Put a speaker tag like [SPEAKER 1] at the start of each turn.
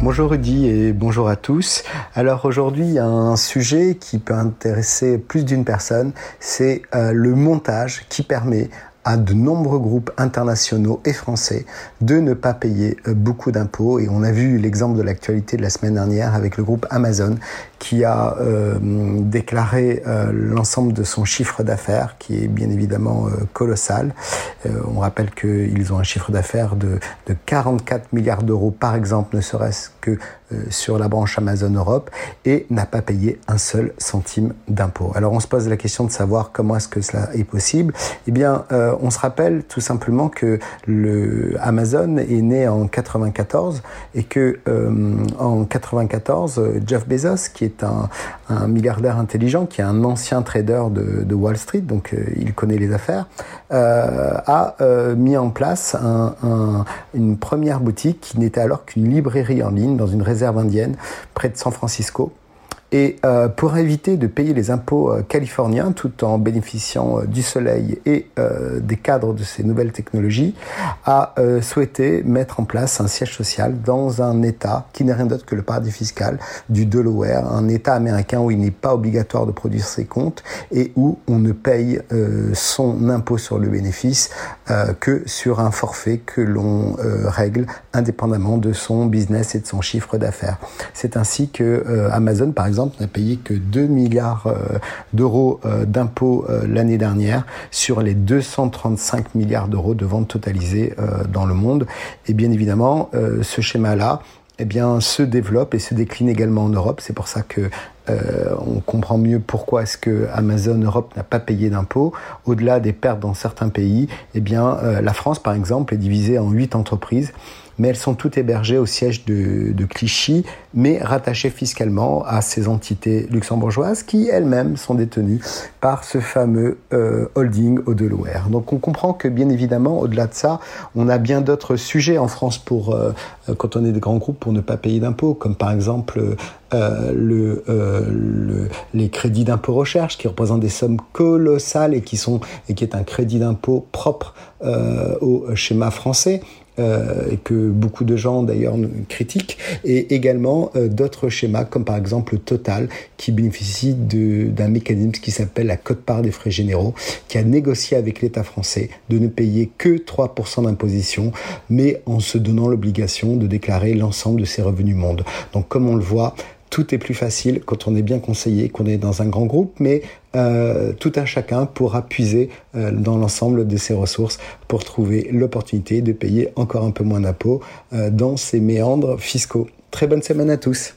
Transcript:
[SPEAKER 1] Bonjour Rudy et bonjour à tous. Alors aujourd'hui, un sujet qui peut intéresser plus d'une personne, c'est euh, le montage qui permet à de nombreux groupes internationaux et français de ne pas payer euh, beaucoup d'impôts. Et on a vu l'exemple de l'actualité de la semaine dernière avec le groupe Amazon qui a euh, déclaré euh, l'ensemble de son chiffre d'affaires, qui est bien évidemment colossal. on rappelle qu'ils ont un chiffre d'affaires de, de 44 milliards d'euros par exemple, ne serait-ce que sur la branche Amazon Europe, et n'a pas payé un seul centime d'impôt. Alors on se pose la question de savoir comment est-ce que cela est possible. Eh bien, on se rappelle tout simplement que le Amazon est né en 94 et que euh, en 94, Jeff Bezos, qui est un, milliardaire intelligent, qui est un ancien trader de, Wall Street, donc euh, il connaît les affaires, euh, a mis en place une première boutique qui n'était alors qu'une librairie en ligne dans une réserve indienne près de San Francisco et euh, pour éviter de payer les impôts euh, californiens tout en bénéficiant euh, du soleil et des cadres de ces nouvelles technologies, a souhaité mettre en place un siège social dans un État qui n'est rien d'autre que le paradis fiscal du Delaware, un État américain où il n'est pas obligatoire de produire ses comptes et où on ne paye son impôt sur le bénéfice que sur un forfait que l'on règle indépendamment de son business et de son chiffre d'affaires. C'est ainsi que Amazon, par exemple, n'a payé que 2 milliards euh, d'euros euh, d'impôts euh, l'année dernière sur les 235 milliards d'euros de ventes totalisées dans le monde. Et bien évidemment, ce schéma-là, eh se développe et se décline également en Europe. C'est pour ça que on comprend mieux pourquoi est-ce que Amazon Europe n'a pas payé d'impôts. Au-delà des pertes dans certains pays, eh bien, la France, par exemple, est divisée en huit entreprises mais elles sont toutes hébergées au siège de, Clichy, mais rattachées fiscalement à ces entités luxembourgeoises qui elles-mêmes sont détenues par ce fameux euh, holding au Delaware. Donc on comprend que bien évidemment, au-delà de ça, on a bien d'autres sujets en France pour, euh, quand on est des grands groupes, pour ne pas payer d'impôts, comme par exemple euh, le, le, les crédits d'impôt recherche qui représentent des sommes colossales et qui sont et qui est un crédit d'impôt propre au schéma français. Euh, et que beaucoup de gens d'ailleurs critiquent, et également euh, d'autres schémas comme par exemple Total qui bénéficie d'un mécanisme qui s'appelle la cote-part des frais généraux, qui a négocié avec l'État français de ne payer que 3% d'imposition, mais en se donnant l'obligation de déclarer l'ensemble de ses revenus monde. Donc comme on le voit, tout est plus facile quand on est bien conseillé, qu'on est dans un grand groupe, mais euh, tout un chacun pourra puiser euh, dans l'ensemble de ses ressources pour trouver l'opportunité de payer encore un peu moins d'impôts euh, dans ses méandres fiscaux. Très bonne semaine à tous.